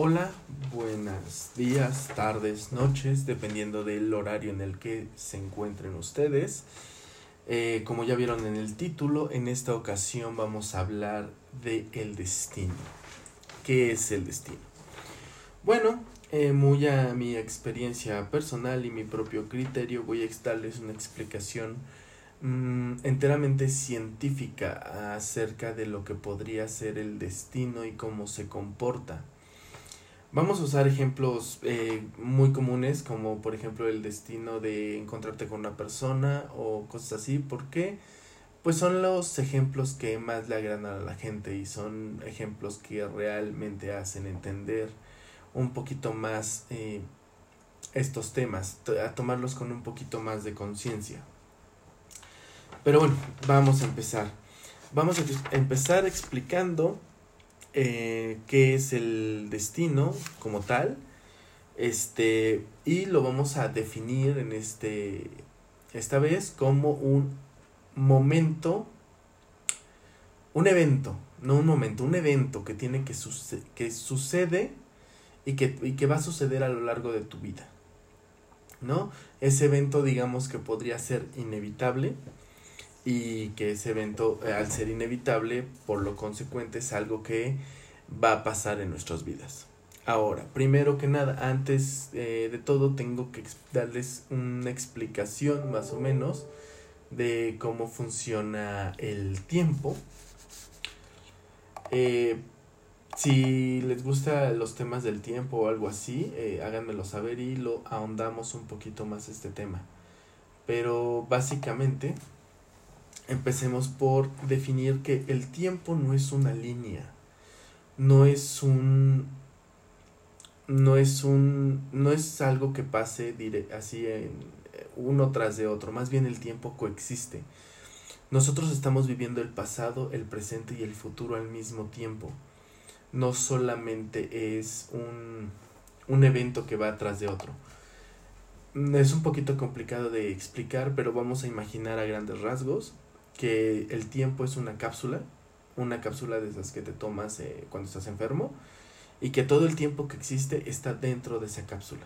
Hola, buenos días, tardes, noches, dependiendo del horario en el que se encuentren ustedes. Eh, como ya vieron en el título, en esta ocasión vamos a hablar de el destino. ¿Qué es el destino? Bueno, eh, muy a mi experiencia personal y mi propio criterio, voy a darles una explicación mm, enteramente científica acerca de lo que podría ser el destino y cómo se comporta Vamos a usar ejemplos eh, muy comunes como por ejemplo el destino de encontrarte con una persona o cosas así. ¿Por qué? Pues son los ejemplos que más le agradan a la gente y son ejemplos que realmente hacen entender un poquito más eh, estos temas, a tomarlos con un poquito más de conciencia. Pero bueno, vamos a empezar. Vamos a empezar explicando eh, qué es el destino como tal. Este, y lo vamos a definir en este, esta vez como un momento, un evento, no un momento, un evento que tiene que, que sucede y que, y que va a suceder a lo largo de tu vida. ¿No? Ese evento digamos que podría ser inevitable, y que ese evento, eh, al ser inevitable, por lo consecuente es algo que va a pasar en nuestras vidas. Ahora, primero que nada, antes eh, de todo, tengo que darles una explicación más o menos de cómo funciona el tiempo. Eh, si les gustan los temas del tiempo o algo así, háganmelo saber y lo ahondamos un poquito más este tema. Pero básicamente empecemos por definir que el tiempo no es una línea, no es un no es un no es algo que pase así en uno tras de otro, más bien el tiempo coexiste. Nosotros estamos viviendo el pasado, el presente y el futuro al mismo tiempo. No solamente es un, un evento que va atrás de otro. Es un poquito complicado de explicar, pero vamos a imaginar a grandes rasgos que el tiempo es una cápsula, una cápsula de esas que te tomas eh, cuando estás enfermo, y que todo el tiempo que existe está dentro de esa cápsula.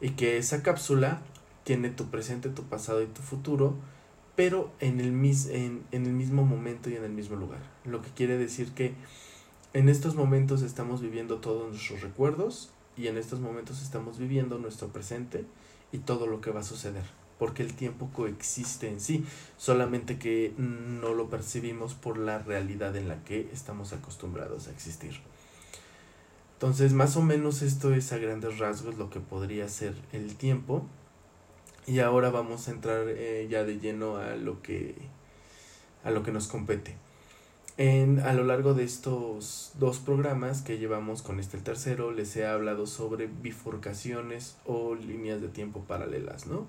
Y que esa cápsula tiene tu presente, tu pasado y tu futuro, pero en el, mis, en, en el mismo momento y en el mismo lugar. Lo que quiere decir que en estos momentos estamos viviendo todos nuestros recuerdos y en estos momentos estamos viviendo nuestro presente y todo lo que va a suceder porque el tiempo coexiste en sí, solamente que no lo percibimos por la realidad en la que estamos acostumbrados a existir. Entonces, más o menos esto es a grandes rasgos lo que podría ser el tiempo. Y ahora vamos a entrar eh, ya de lleno a lo que a lo que nos compete. En, a lo largo de estos dos programas que llevamos con este el tercero, les he hablado sobre bifurcaciones o líneas de tiempo paralelas, ¿no?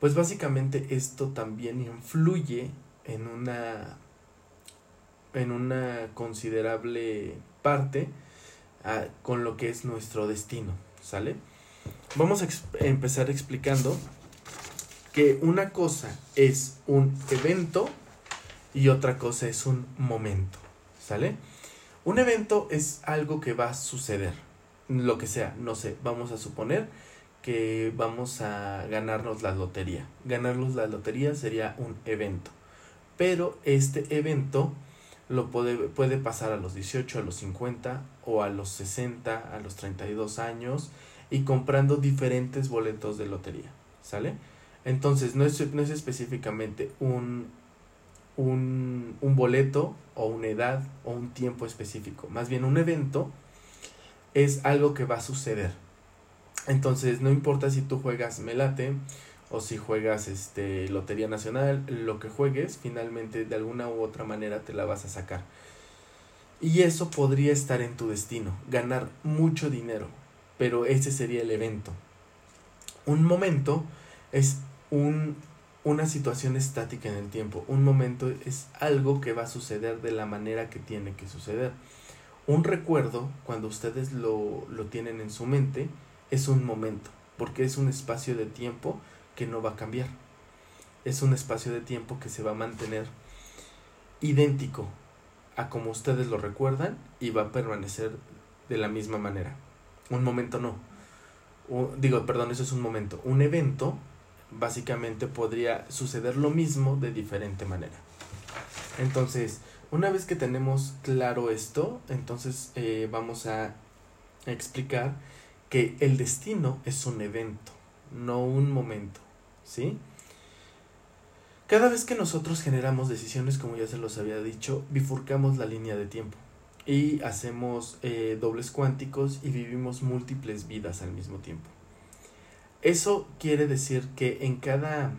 Pues básicamente esto también influye en una en una considerable parte ah, con lo que es nuestro destino, ¿sale? Vamos a empezar explicando que una cosa es un evento y otra cosa es un momento, ¿sale? Un evento es algo que va a suceder, lo que sea, no sé, vamos a suponer que vamos a ganarnos la lotería. Ganarnos la lotería sería un evento. Pero este evento lo puede, puede pasar a los 18, a los 50 o a los 60, a los 32 años y comprando diferentes boletos de lotería. ¿Sale? Entonces no es, no es específicamente un, un, un boleto o una edad o un tiempo específico. Más bien un evento es algo que va a suceder entonces, no importa si tú juegas Melate o si juegas este Lotería Nacional, lo que juegues, finalmente de alguna u otra manera te la vas a sacar. Y eso podría estar en tu destino, ganar mucho dinero, pero ese sería el evento. Un momento es un, una situación estática en el tiempo. Un momento es algo que va a suceder de la manera que tiene que suceder. Un recuerdo, cuando ustedes lo, lo tienen en su mente, es un momento, porque es un espacio de tiempo que no va a cambiar. Es un espacio de tiempo que se va a mantener idéntico a como ustedes lo recuerdan y va a permanecer de la misma manera. Un momento no. digo, perdón, eso es un momento. Un evento básicamente podría suceder lo mismo de diferente manera. Entonces, una vez que tenemos claro esto, entonces eh, vamos a explicar que el destino es un evento, no un momento, ¿sí? Cada vez que nosotros generamos decisiones, como ya se los había dicho, bifurcamos la línea de tiempo y hacemos eh, dobles cuánticos y vivimos múltiples vidas al mismo tiempo. Eso quiere decir que en cada,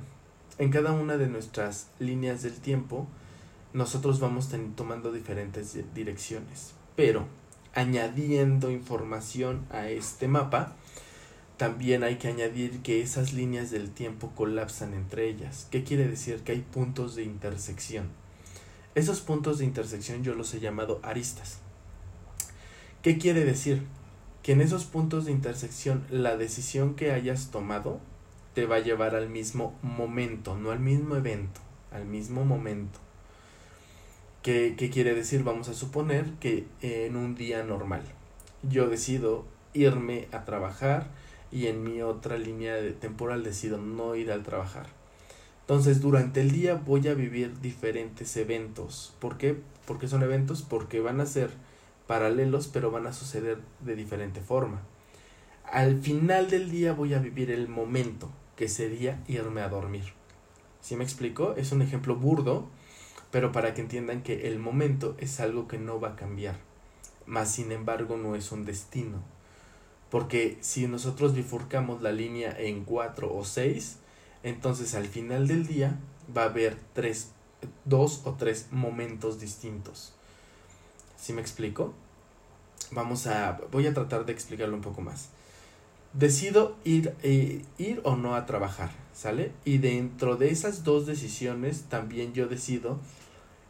en cada una de nuestras líneas del tiempo, nosotros vamos tomando diferentes direcciones, pero añadiendo información a este mapa, también hay que añadir que esas líneas del tiempo colapsan entre ellas. ¿Qué quiere decir? Que hay puntos de intersección. Esos puntos de intersección yo los he llamado aristas. ¿Qué quiere decir? Que en esos puntos de intersección la decisión que hayas tomado te va a llevar al mismo momento, no al mismo evento, al mismo momento. ¿Qué, qué quiere decir? Vamos a suponer que en un día normal yo decido irme a trabajar, y en mi otra línea temporal decido no ir al trabajar. Entonces durante el día voy a vivir diferentes eventos. ¿Por qué? Porque son eventos porque van a ser paralelos pero van a suceder de diferente forma. Al final del día voy a vivir el momento que sería irme a dormir. ¿Sí me explico? Es un ejemplo burdo, pero para que entiendan que el momento es algo que no va a cambiar. Más sin embargo no es un destino porque si nosotros bifurcamos la línea en 4 o 6, entonces al final del día va a haber tres, dos o tres momentos distintos. ¿Sí me explico? Vamos a, voy a tratar de explicarlo un poco más. Decido ir, eh, ir o no a trabajar, ¿sale? Y dentro de esas dos decisiones también yo decido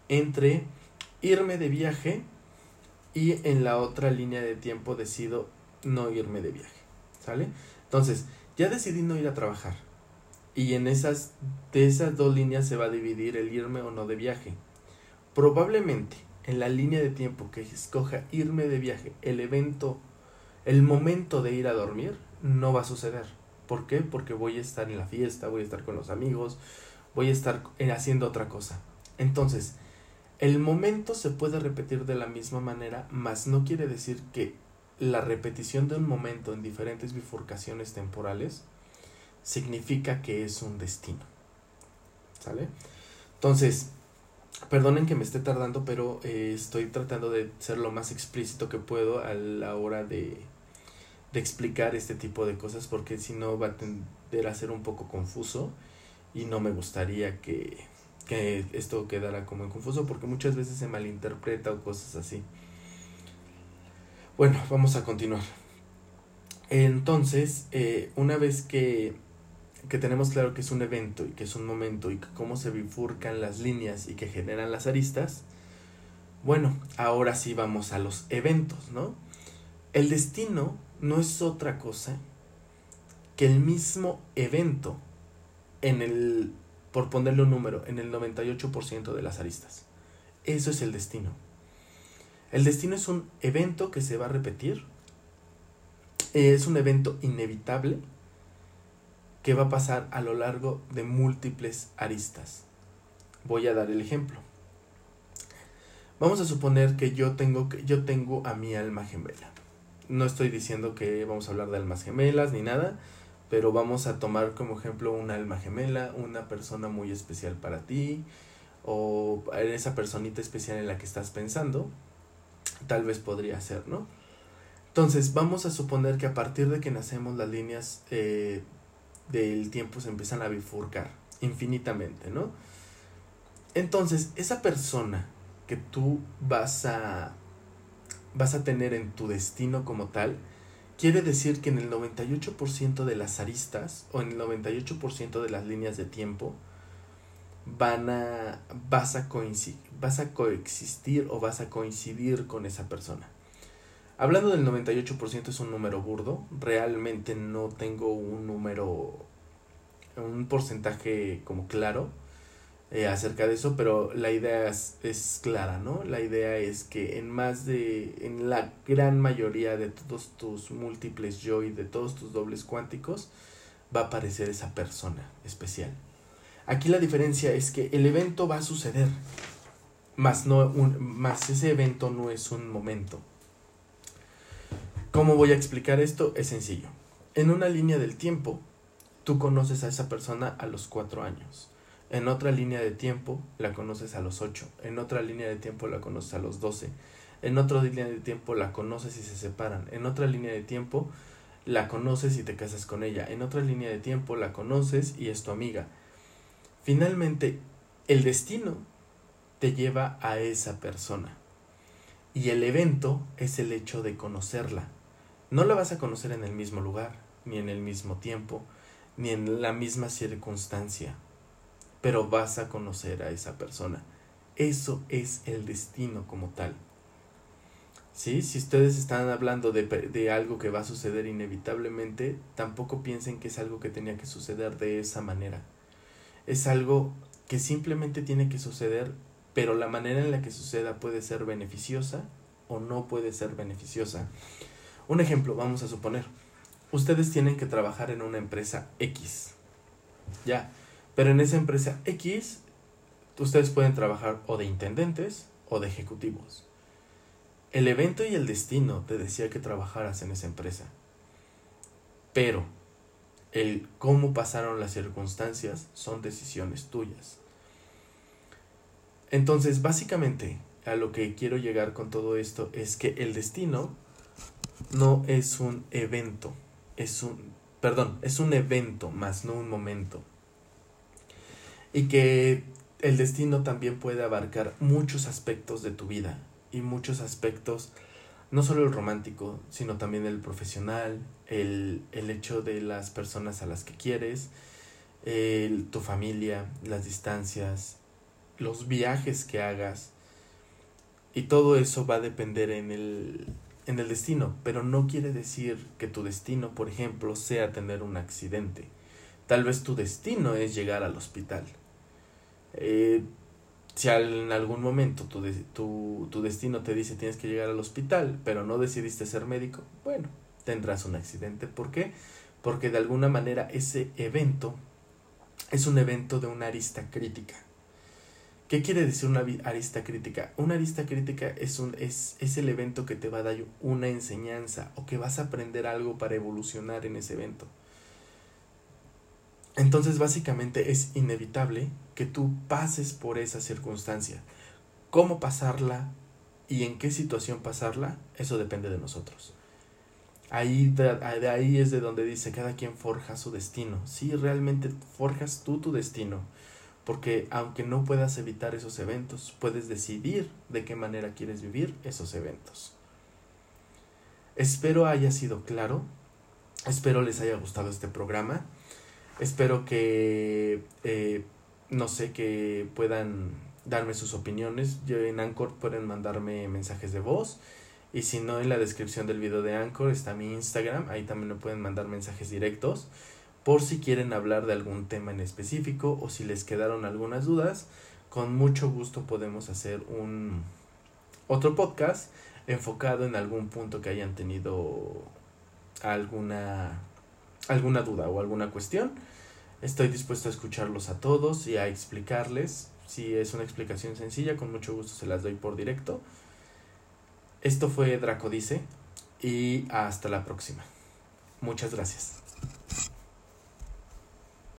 entre irme de viaje y en la otra línea de tiempo decido no irme de viaje, ¿sale? Entonces, ya decidí no ir a trabajar. Y en esas, de esas dos líneas se va a dividir el irme o no de viaje. Probablemente en la línea de tiempo que escoja irme de viaje, el evento, el momento de ir a dormir, no va a suceder. ¿Por qué? Porque voy a estar en la fiesta, voy a estar con los amigos, voy a estar haciendo otra cosa. Entonces, el momento se puede repetir de la misma manera, mas no quiere decir que la repetición de un momento en diferentes bifurcaciones temporales significa que es un destino. ¿Sale? Entonces, perdonen que me esté tardando, pero eh, estoy tratando de ser lo más explícito que puedo a la hora de, de explicar este tipo de cosas, porque si no va a tender a ser un poco confuso y no me gustaría que, que esto quedara como confuso, porque muchas veces se malinterpreta o cosas así. Bueno, vamos a continuar. Entonces, eh, una vez que, que tenemos claro que es un evento y que es un momento y cómo se bifurcan las líneas y que generan las aristas, bueno, ahora sí vamos a los eventos, ¿no? El destino no es otra cosa que el mismo evento en el, por ponerle un número, en el 98% de las aristas. Eso es el destino. El destino es un evento que se va a repetir. Es un evento inevitable que va a pasar a lo largo de múltiples aristas. Voy a dar el ejemplo. Vamos a suponer que yo tengo, que yo tengo a mi alma gemela. No estoy diciendo que vamos a hablar de almas gemelas ni nada, pero vamos a tomar como ejemplo una alma gemela, una persona muy especial para ti, o esa personita especial en la que estás pensando, tal vez podría ser, ¿no? Entonces, vamos a suponer que a partir de que nacemos las líneas eh, del tiempo se empiezan a bifurcar infinitamente, ¿no? Entonces, esa persona que tú vas a vas a tener en tu destino como tal, quiere decir que en el 98% de las aristas o en el 98% de las líneas de tiempo van a vas a vas a coexistir o vas a coincidir con esa persona. Hablando del 98% es un número burdo, realmente no tengo un número, un porcentaje como claro. Eh, acerca de eso, pero la idea es, es, clara, ¿no? La idea es que en más de, en la gran mayoría de todos tus múltiples yo y de todos tus dobles cuánticos, va a aparecer esa persona especial. Aquí la diferencia es que el evento va a suceder, más, no un, más ese evento no es un momento. ¿Cómo voy a explicar esto? Es sencillo. En una línea del tiempo, tú conoces a esa persona a los cuatro años en otra línea de tiempo la conoces a los 8. En otra línea de tiempo la conoces a los 12. En otra línea de tiempo la conoces y se separan. En otra línea de tiempo la conoces y te casas con ella. En otra línea de tiempo la conoces y es tu amiga. Finalmente, el destino te lleva a esa persona. Y el evento es el hecho de conocerla. No la vas a conocer en el mismo lugar, ni en el mismo tiempo, ni en la misma circunstancia pero vas a conocer a esa persona. Eso es el destino como tal. ¿Sí? Si ustedes están hablando de, de, algo que va a suceder inevitablemente, tampoco piensen que es algo que tenía que suceder de esa manera. Es algo que simplemente tiene que suceder, pero la manera en la que suceda puede ser beneficiosa o no puede ser beneficiosa. Un ejemplo, vamos a suponer, ustedes tienen que trabajar en una empresa X. Ya, pero en esa empresa X, ustedes pueden trabajar o de intendentes o de ejecutivos. El evento y el destino te decía que trabajaras en esa empresa. Pero el cómo pasaron las circunstancias son decisiones tuyas. Entonces, básicamente, a lo que quiero llegar con todo esto es que el destino no es un evento, es un, perdón, es un evento más no un momento y que el destino también puede abarcar muchos aspectos de tu vida y muchos aspectos, no solo el romántico, sino también el profesional, el, el hecho de las personas a las que quieres, el, tu familia, las distancias, los viajes que hagas. Y todo eso va a depender en el, en el destino, pero no quiere decir que tu destino, por ejemplo, sea tener un accidente. Tal vez tu destino es llegar al hospital eh, si en algún momento tu, tu, tu destino te dice tienes que llegar al hospital, pero no decidiste ser médico, bueno, tendrás un accidente. ¿Por qué? Porque de alguna manera ese evento es un evento de una arista crítica. ¿Qué quiere decir una arista crítica? Una arista crítica es, un, es, es el evento que te va a dar una enseñanza o que vas a aprender algo para evolucionar en ese evento. Entonces básicamente es inevitable que tú pases por esa circunstancia. ¿Cómo pasarla y en qué situación pasarla? Eso depende de nosotros. Ahí de, ahí es de donde dice cada quien forja su destino. Sí, realmente forjas tú tu destino. Porque aunque no puedas evitar esos eventos, puedes decidir de qué manera quieres vivir esos eventos. Espero haya sido claro. Espero les haya gustado este programa. Espero que, eh, no sé, que puedan darme sus opiniones. En Anchor pueden mandarme mensajes de voz. Y si no, en la descripción del video de Anchor está mi Instagram. Ahí también me pueden mandar mensajes directos. Por si quieren hablar de algún tema en específico o si les quedaron algunas dudas. Con mucho gusto podemos hacer un otro podcast enfocado en algún punto que hayan tenido alguna alguna duda o alguna cuestión. Estoy dispuesto a escucharlos a todos y a explicarles. Si es una explicación sencilla, con mucho gusto se las doy por directo. Esto fue Draco Dice y hasta la próxima. Muchas gracias.